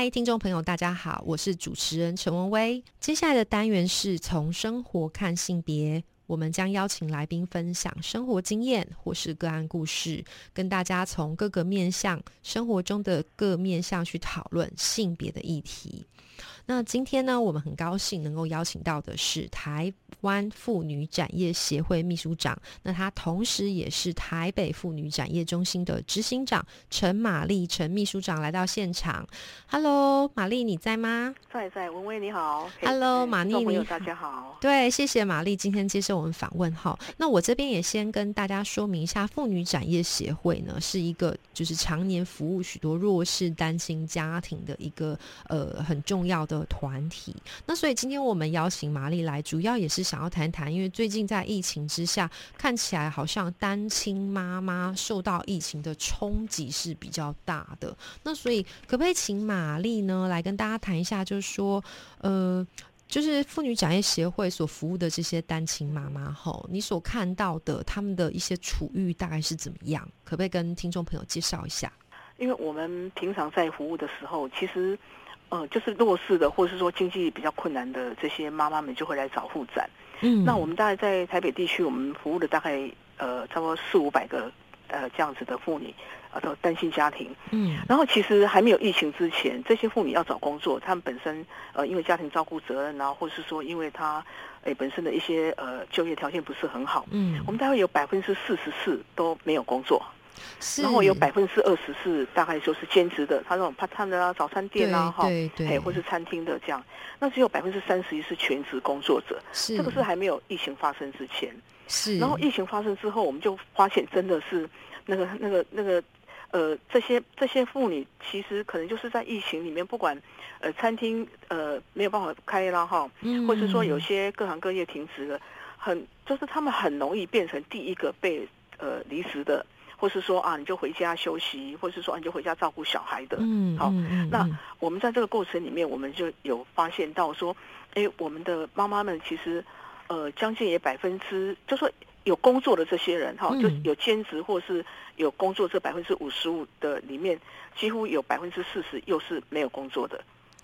嗨，听众朋友，大家好，我是主持人陈文威。接下来的单元是从生活看性别，我们将邀请来宾分享生活经验或是个案故事，跟大家从各个面向生活中的各面向去讨论性别的议题。那今天呢，我们很高兴能够邀请到的是台湾妇女展业协会秘书长，那她同时也是台北妇女展业中心的执行长陈玛丽陈秘书长来到现场。Hello，玛丽你在吗？在在，文威你好。Hello，玛丽你好大家好。对，谢谢玛丽今天接受我们访问哈。那我这边也先跟大家说明一下，妇女展业协会呢是一个就是常年服务许多弱势单亲家庭的一个呃很重要的团体。那所以今天我们邀请玛丽来，主要也是想要谈谈，因为最近在疫情之下，看起来好像单亲妈妈受到疫情的冲击是比较大的。那所以可不可以请玛丽呢来跟大家谈一下，就是说呃。就是妇女展业协会所服务的这些单亲妈妈吼，你所看到的他们的一些处遇大概是怎么样？可不可以跟听众朋友介绍一下？因为我们平常在服务的时候，其实呃，就是弱势的，或者是说经济比较困难的这些妈妈们，就会来找妇展。嗯那我们大概在台北地区，我们服务的大概呃差不多四五百个呃这样子的妇女，呃，都单亲家庭。嗯然后其实还没有疫情之前，这些妇女要找工作，她们本身呃因为家庭照顾责任啊，或者是说因为她诶本身的一些呃就业条件不是很好，嗯我们大概有百分之四十四都没有工作。是，然后有百分之二十是大概就是兼职的，他那种 part time 的啊，早餐店啊，哈，对对，哎，或是餐厅的这样。那只有百分之三十一是全职工作者，是这个是还没有疫情发生之前。是，然后疫情发生之后，我们就发现真的是那个那个那个呃，这些这些妇女其实可能就是在疫情里面，不管呃餐厅呃没有办法开啦哈，嗯或是说有些各行各业停职了，很就是他们很容易变成第一个被呃离职的。或是说啊，你就回家休息，或是说、啊、你就回家照顾小孩的。嗯好那嗯。我们在这个过程里面，我们就有发现到说，哎，我们的妈妈们其实，呃，将近也百分之，就说有工作的这些人哈，嗯。就是有兼职或是有工作这百分之五十五的里面，几乎有百分之四十又是没有工作的。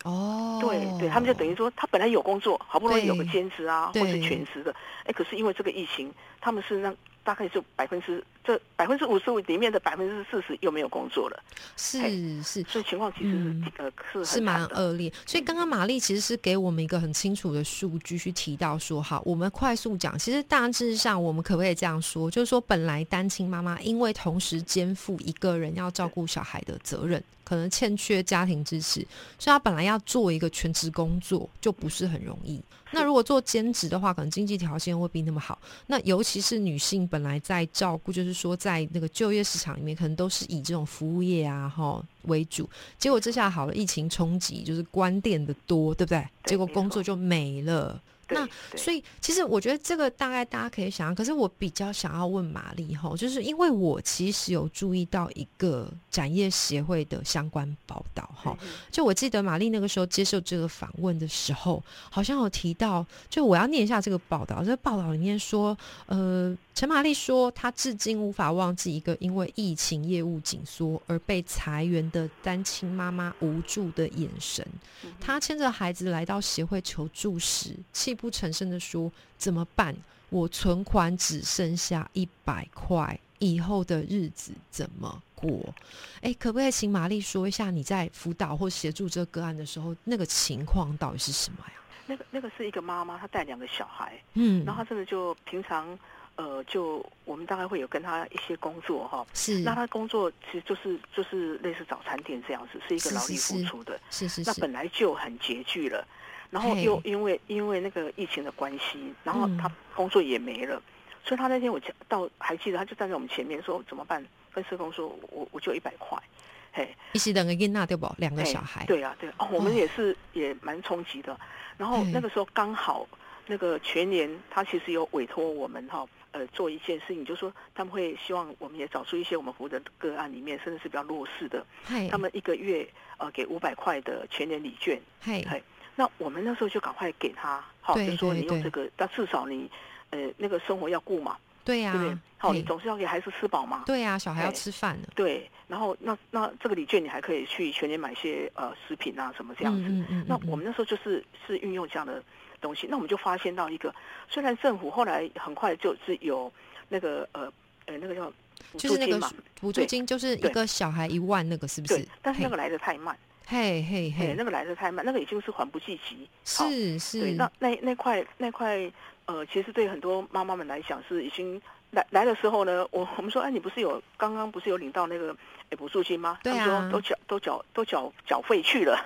哦，对对，他们就等于说，他本来有工作，好不容易有个兼职啊，或是全职的，哎，可是因为这个疫情，他们是让大概就百分之这百分之五十五里面的百分之四十又没有工作了，是是。所以情况其实是、嗯呃是是蛮。恶劣，所以刚刚玛丽其实是给我们一个很清楚的数据去提到说，好，我们快速讲，其实大致上我们可不可以这样说，就是说本来单亲妈妈因为同时肩负一个人要照顾小孩的责任，可能欠缺家庭支持，所以她本来要做一个全职工作就不是很容易。那如果做兼职的话，可能经济条件会比那么好。那尤其是女性本来在照顾，就是说在那个就业市场里面，可能都是以这种服务业啊哈为主。结果这下好了，疫情冲击就是关店的多，对不对？结果工作就没了。对那所以其实我觉得这个大概大家可以想象，可是我比较想要问玛丽哈，就是因为我其实有注意到一个展业协会的相关报道哈，嗯就我记得玛丽那个时候接受这个访问的时候，好像有提到，就我要念一下这个报道。这个报道里面说，呃，陈玛丽说，她至今无法忘记一个因为疫情业务紧缩而被裁员的单亲妈妈无助的眼神。嗯她牵着孩子来到协会求助时，泣不成声的说：“怎么办？我存款只剩下一百块，以后的日子怎么过？”哎，可不可以请玛丽说一下你在辅导或协助这个个案的时候，那个情况到底是什么呀？那个那个是一个妈妈，她带两个小孩，嗯，然后她真的就平常呃，就我们大概会有跟她一些工作哈。是那她工作其实就是就是类似早餐店这样子，是一个劳力付出的。是是是，那本来就很拮据了，然后又因为因为那个疫情的关系，然后他工作也没了，所以他那天我到还记得，他就站在我们前面说怎么办？跟社工说，我我就一百块，嘿，一起两个囡娜对不？两个哎小孩，对啊，对哦，我们哦也是也蛮冲击的。然后那个时候刚好那个全年他其实有委托我们哈，呃，做一件事情，就是说他们会希望我们也找出一些我们服务的个案里面，甚至是比较弱势的，嘿。他们一个月呃给五百块的全年礼券，嘿。嘿那我们那时候就赶快给他，好，对就说你用这个，但至少你呃那个生活要顾嘛，对呀、对不对？好，嘿你总是要给孩子吃饱嘛，对呀、小孩要吃饭呢，对，然后那那这个礼券你还可以去全年买些呃食品啊什么这样子。嗯嗯嗯那嗯我们那时候就是是运用这样的东西，那我们就发现到一个，虽然政府后来很快就是有那个呃呃那个叫补就是那个助金嘛，补助金，就是一个小孩一万，那个是不是对？，但是那个来的太慢，嘿嘿嘿哎，那个来的太慢，那个已经是缓不济急。是是，对，那那那块那块呃，其实对很多妈妈们来讲是已经来来的时候呢，我我们说，哎，你不是有刚刚不是有领到那个哎补助金吗？对啊都缴都缴都缴缴费去了。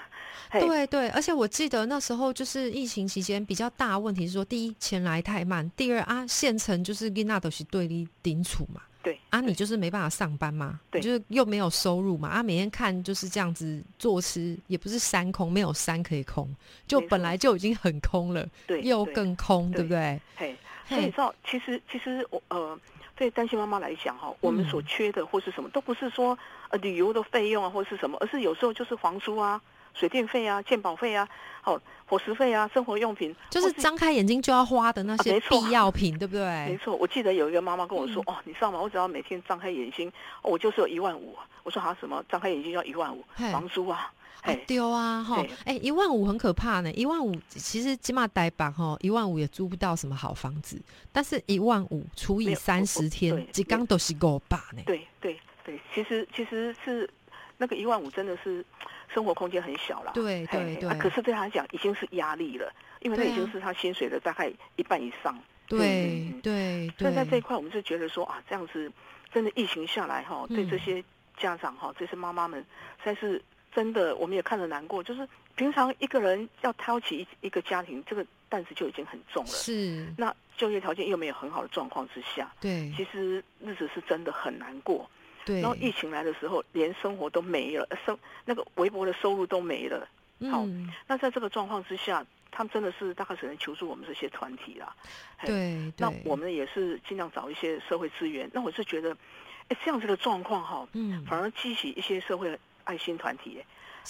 嘿对对，而且我记得那时候就是疫情期间比较大问题是说，第一钱来太慢，第二啊县城就是跟那都是对立顶处嘛，对啊你就是没办法上班嘛，对。就是又没有收入嘛，啊每天看就是这样子坐吃，也不是山空，没有山可以空，就本来就已经很空了，对，又更空，对对不对？嘿，所以你知道，其实其实我呃，对单亲妈妈来讲哈，我们嗯。所缺的或是什么，都不是说呃旅游的费用啊，或是什么，而是有时候就是房租啊、水电费啊、健保费啊、好伙食费啊、生活用品，就是或张开眼睛就要花的那些必要品，对不对？没错，我记得有一个妈妈跟我说：“嗯哦，你知道吗？我只要每天张开眼睛，哦我就是有一万五。”我说：“好什么？张开眼睛要一万五，房租啊？”啊嘿，丢啊哈对！哎，一万五很可怕呢。一万五其实起码呆板哈，一万五也租不到什么好房子。但是一万五除以三十天对，几缸都是够把呢。对对对，其实其实是那个一万五真的是生活空间很小了。对对对啊可是对他来讲已经是压力了，因为那已经是他薪水的大概一半以上。对对所以在这一，块，我们就觉得说啊，这样子真的疫情下来哈，对这嗯些家长哈，这些妈妈们，实在是真的，我们也看得难过。就是平常一个人要挑起一一个家庭，这个担子就已经很重了。是，那就业条件又没有很好的状况之下，对其实日子是真的很难过。对然后疫情来的时候，连生活都没了，生那个微薄的收入都没了。好嗯，那在这个状况之下，他们真的是大概只能求助我们这些团体啦。嘿对对，那我们也是尽量找一些社会资源。那我是觉得，哎，这样子的状况哈，嗯，反而激起一些社会爱心团体。哎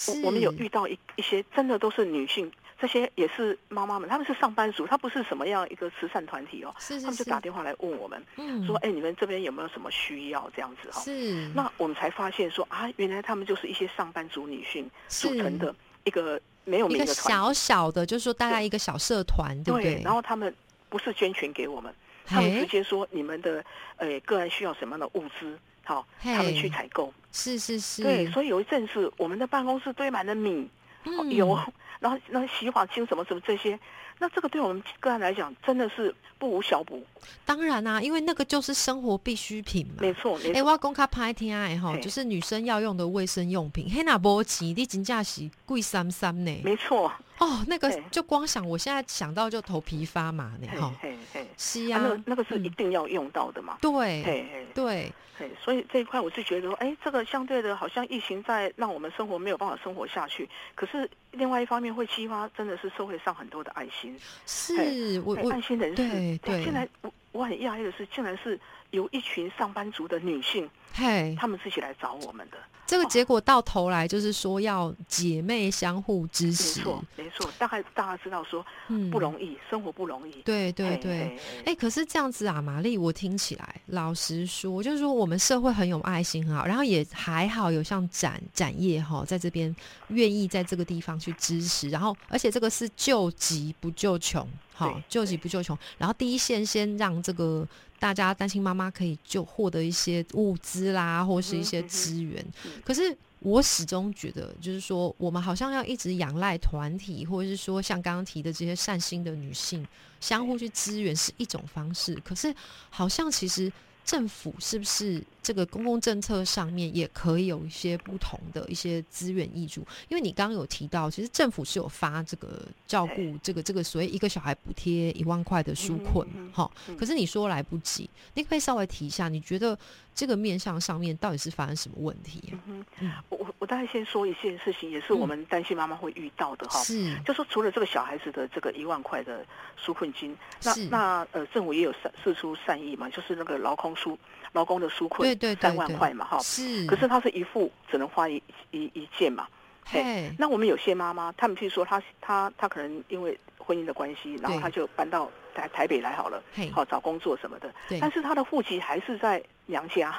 我我们有遇到一一些真的都是女性，这些也是妈妈们，他们是上班族，他不是什么样一个慈善团体哦，是是他们就打电话来问我们，嗯。说，哎，你们这边有没有什么需要这样子哈？是。那我们才发现说啊，原来他们就是一些上班族女性组是成的一个没有名的小小的，就是说大概一个小社团，对不对？然后他们不是捐钱给我们，他们直接说你们的呃个人需要什么样的物资，好，他们去采购。是是是，对，所以有一阵子我们的办公室堆满了米、嗯油，然后然后洗发精什么什么这些，那这个对我们个人来讲真的是不无小补。当然啊，因为那个就是生活必需品嘛。没错，没哎、错。我要公开拍听哎哈，嘿就是女生要用的卫生用品，嘿那波奇你真正是贵三三呢。没错，哦，那个就光想，我现在想到就头皮发麻呢嘿哈。嘿嘿，是呀、啊，那个那个是嗯一定要用到的嘛。对嘿嘿对，嘿，所以这一块我是觉得说，哎，这个相对的，好像疫情在让我们生活没有办法生活下去，可是另外一方面会激发真的是社会上很多的爱心，是我爱心人士。对对竟然我我很讶异的是，竟然是由一群上班族的女性，嘿，他们自己来找我们的。这个结果到头来就是说要姐妹相互支没持，错，没错，大概大家知道说嗯不容易，生活不容易。嘿对对对。哎、嘿可是这样子啊，玛丽，我听起来，老实说，就是说我们社会很有爱心，很好，然后也还好有像展展业哈，在这边愿意在这个地方去支持，然后而且这个是救急不救穷，哈，救急不救穷，然后第一线先让这个大家单亲妈妈可以就获得一些物资啦，或是一些资源，嗯可是。我始终觉得，就是说，我们好像要一直仰赖团体，或者是说像刚刚提的这些善心的女性，相互去支援是一种方式。可是，好像其实政府是不是这个公共政策上面也可以有一些不同的一些资源挹注？因为你刚刚有提到，其实政府是有发这个照顾这个这个所谓一个小孩补贴一万块的纾困嘛嗯，哈、嗯。可是你说来不及，你可以稍微提一下，你觉得这个面向上面到底是发生什么问题、啊？嗯嗯哼，我我我大概先说一件事情，也是我们担心妈妈会遇到的哈。是，就说除了这个小孩子的这个一万块的纾困金，那那呃政府也有善释出善意嘛，就是那个劳工纾劳工的纾困对对对三万对块嘛哈。是，可是他是一副只能花一一一件嘛。嘿，那我们有些妈妈，他们譬如说她她她可能因为婚姻的关系，然后对她就搬到台台北来好了，好找工作什么的。对，但是他的户籍还是在娘家，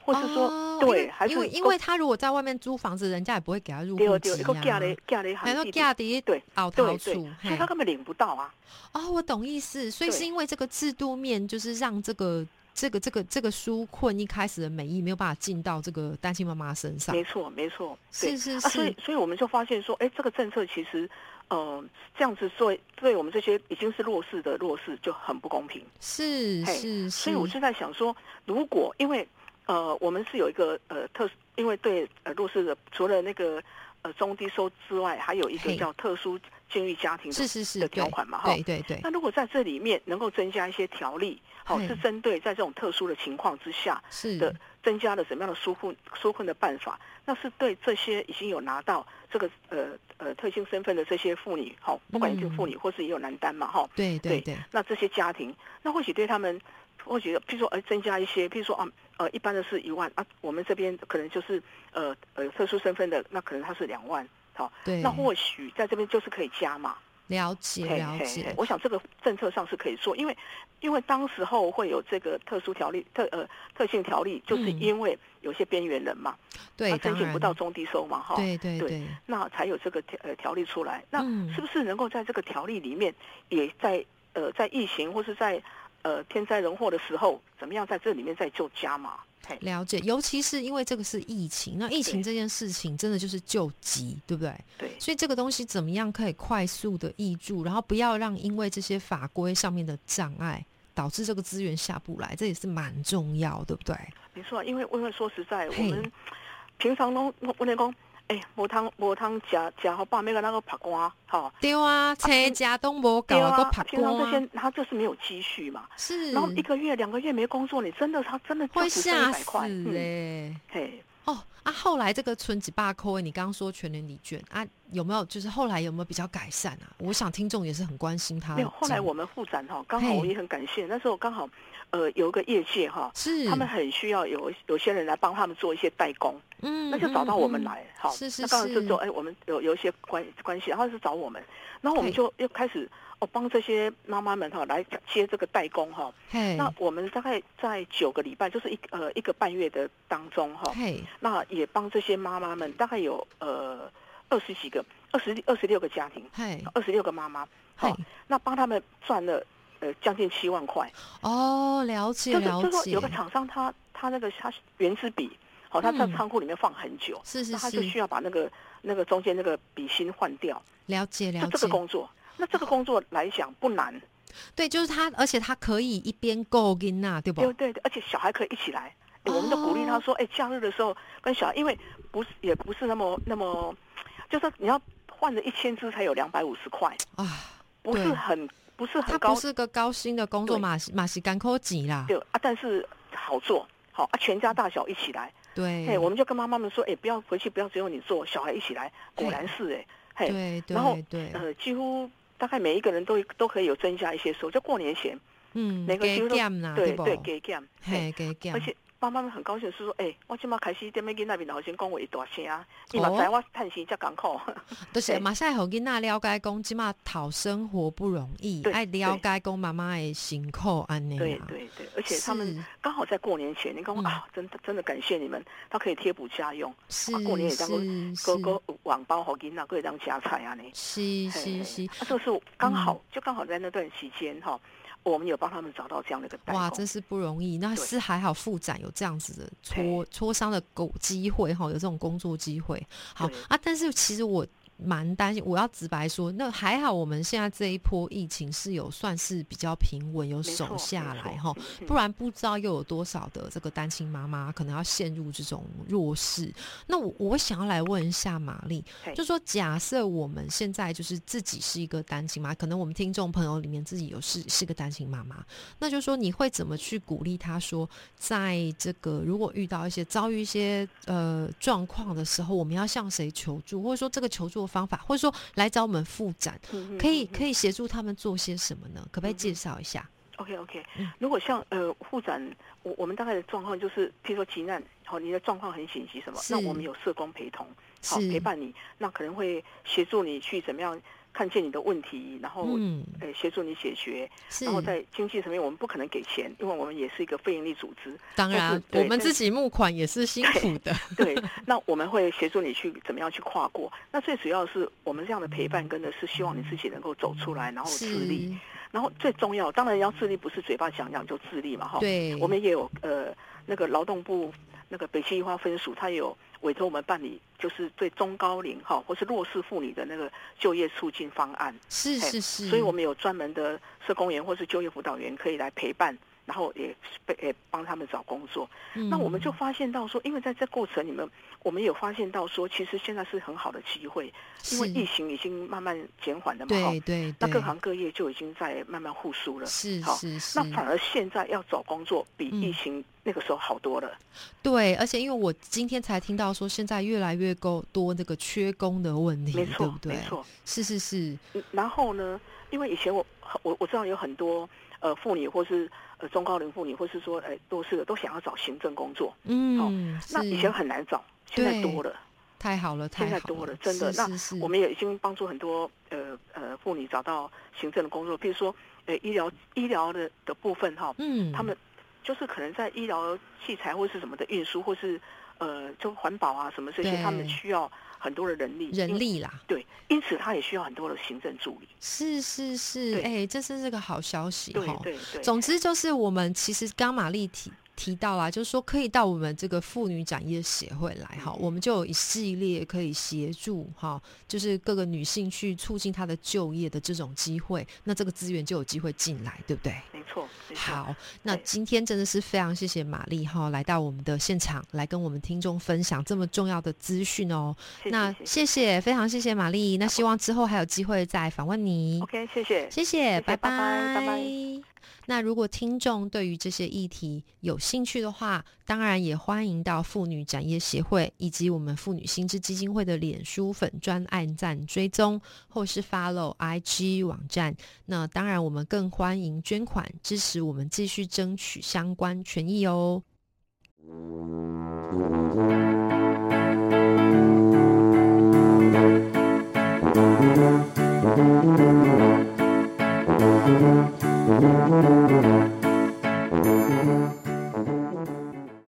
或是说、哦对，因还是因为因为他如果在外面租房子，人家也不会给他入户籍丢丢一个嫁啊。嘞嫁嘞还说嫁的对熬对对，所以他根本领不到啊。哦，我懂意思，所以是因为这个制度面，就是让这个这个这个这个纾困一开始的美意没有办法进到这个单亲妈妈身上。没错，没错，是是是啊，所以，所以我们就发现说，哎，这个政策其实，呃，这样子做对我们这些已经是弱势的弱势就很不公平。是是是，所以我就在想说，如果因为呃，我们是有一个呃特，因为对呃弱势的，除了那个呃中低收之外，还有一个叫特殊境遇家庭的是是是的条款嘛，哈。对。对对。那如果在这里面能够增加一些条例，好、嘿是针对在这种特殊的情况之下是。的增加了什么样的纾困纾困的办法，那是对这些已经有拿到这个呃呃特性身份的这些妇女，好、不管是妇女或是也有男单嘛，哈、对对对，那这些家庭，那或许对他们，或许譬如说，呃，增加一些，譬如说啊，呃，一般的是一万啊，我们这边可能就是呃呃特殊身份的，那可能他是两万，好，对，那或许在这边就是可以加码，了解了解嘿，我想这个政策上是可以做，因为因为当时候会有这个特殊条例特呃特性条例，就是嗯。因为有些边缘人嘛，对，他申请不到中低收嘛，哈，对对对对，那才有这个条呃条例出来。那嗯。是不是能够在这个条例里面，也在呃在疫情或是在呃天灾人祸的时候，怎么样在这里面再做加码？嘿，了解，尤其是因为这个是疫情，那疫情这件事情真的就是救急，对不对？对所以这个东西怎么样可以快速的挹注，然后不要让因为这些法规上面的障碍，导致这个资源下不来，这也是蛮重要，对不对？没错，因为因为说实在，我们平常都我我讲，哎，无汤无汤夹夹好把那个那个拍光，哈。对啊，车平家东无搞都拍，平常这光些他就是没有积蓄嘛，是，然后一个月两个月没工作，你真的他真的会就只剩吓一百块，死嗯，哎、嘿，哦啊，后来这个存几百块，你刚刚说全年礼券啊，有没有就是后来有没有比较改善啊？我想听众也是很关心他。没有。后来我们复展哈，刚好我也很感谢，那时候刚好，呃，有一个业界哈，是他们很需要有有些人来帮他们做一些代工，嗯那就找到我们嗯来，好，是是那刚好是是说，哎，我们有有一些关关系，然后是找我们，然后我们就又开始哦帮这些妈妈们哈来接这个代工哈，嘿，那我们大概在九个礼拜，就是一呃一个半月的当中哈，嘿。那也帮这些妈妈们大概有呃二十几个，二十二十六个家庭，二十六个妈妈，那帮他们赚了呃将近七万块。哦，了解就是了解，就是说有个厂商他他那个他原子笔，好、他在嗯仓库里面放很久，是是那他就需要把那个那个中间那个笔芯换掉，了解了就这个，工作。那这个工作来讲不难，对，就是他，而且他可以一边够跟呐，对不对？对对，而且小孩可以一起来。哎我们就鼓励他哦说，哎，假日的时候跟小孩，因为不是也不是那么那么，就是说你要换了一千只才有两百五十块，啊，不是很不是很高他不，是个高薪的工作，对马是干扣挤啦，对啊，但是好做，好啊，全家大小一起来。对，嘿，我们就跟妈妈们说，哎，不要回去，不要只有你做，小孩一起来。果然是哎，嘿，对然后对对，呃，几乎大概每一个人都都可以有增加一些收入，就过年前，嗯，给每个几乎都减啦，不？对对，给 g 嘿，给减，而且妈妈们很高兴是说，哎，我今麦开始踮咧囡那边老先讲话一大声，伊嘛哦。知我趁钱才艰苦，就是嘿马赛互囡仔了解讲，即马讨生活不容易，对爱了解讲妈妈的辛苦安尼对啊。对对，而且他们刚好在过年前，你讲嗯。啊，真的真的感谢你们，他可以贴补家用，是啊过年也当是哥哥网包好囡仔可以当加菜啊呢。是嘿是是，啊，这个是刚好、嗯。就刚好在那段期间哈，我们有帮他们找到这样的一个代哇，真是不容易。那是还好，副展有这样子的磋嘿磋商的狗机会哈，有这种工作机会。好啊，但是其实我蛮担心。我要直白说，那还好，我们现在这一波疫情是有算是比较平稳，有守下来哈。嗯不然不知道又有多少的这个单亲妈妈可能要陷入这种弱势。那我我想要来问一下玛丽，就说假设我们现在就是自己是一个单亲妈，可能我们听众朋友里面自己有是是个单亲妈妈，那就说你会怎么去鼓励她说，在这个如果遇到一些遭遇一些呃状况的时候，我们要向谁求助，或者说这个求助的方法，或者说来找我们复展，嗯可以可以协助他们做些什么呢？可不可以嗯介绍一下？OK OK，、嗯。如果像呃护展，我我们大概的状况就是，譬如说急难，好、你的状况很紧急什么，那我们有社工陪同，好、是。陪伴你，那可能会协助你去怎么样看见你的问题，然后、嗯，呃协助你解决，然后在经济层面我们不可能给钱，因为我们也是一个非营利组织，当然我们自己募款也是辛苦的。对，那我们会协助你去怎么样去跨过。那最主要是我们这样的陪伴，跟的是希望你自己能够走出来，然后自立。然后最重要，当然要自立，不是嘴巴讲讲就自立嘛，哈。对，我们也有呃那个劳动部那个北区一花分署，它有委托我们办理，就是对中高龄哈或是弱势妇女的那个就业促进方案。是是是，所以我们有专门的社工员或是就业辅导员可以来陪伴，然后也被也帮他们找工作。那我们就嗯发现到说，因为在这过程里面，我们有发现到说，其实现在是很好的机会，因为疫情已经慢慢减缓了嘛，哈对。对对，那各行各业就已经在慢慢复苏了。是好是是，那反而现在要找工作比嗯疫情那个时候好多了。对，而且因为我今天才听到说，现在越来越够多那个缺工的问题，没错对不，对？没错。是是是，嗯然后呢，因为以前我我我知道有很多呃妇女或是呃中高龄妇女，或是说呃弱势的都想要找行政工作。嗯，哦那以前很难找，现在多了。太好了，太现在好多了真的那是是是我们也已经帮助很多呃呃妇女找到行政的工作，比如说呃医疗医疗的的部分哈，嗯，他们就是可能在医疗器材或是什么的运输，或是呃就环保啊什么这些，他们需要很多的人力，人力啦，对，因此他也需要很多的行政助理。是是是，对哎，这是这个好消息对哈。对对，总之就是我们其实刚玛丽提提到啦，就是说可以到我们这个妇女展业协会来哈，嗯我们就有一系列可以协助哈，就是各个女性去促进她的就业的这种机会，那这个资源就有机会进来，对不对？没错没错。好，那今天真的是非常谢谢玛丽哈，来到我们的现场来跟我们听众分享这么重要的资讯哦。谢谢那谢谢非常谢谢玛丽。那希望之后还有机会再访问你。OK，谢谢。谢谢，拜拜拜拜那如果听众对于这些议题有兴趣的话当然也欢迎到妇女展业协会以及我们妇女心智基金会的脸书粉专案赞追踪或是 follow ig 网站。那当然我们更欢迎捐款支持我们继续争取相关权益哦。Thank you.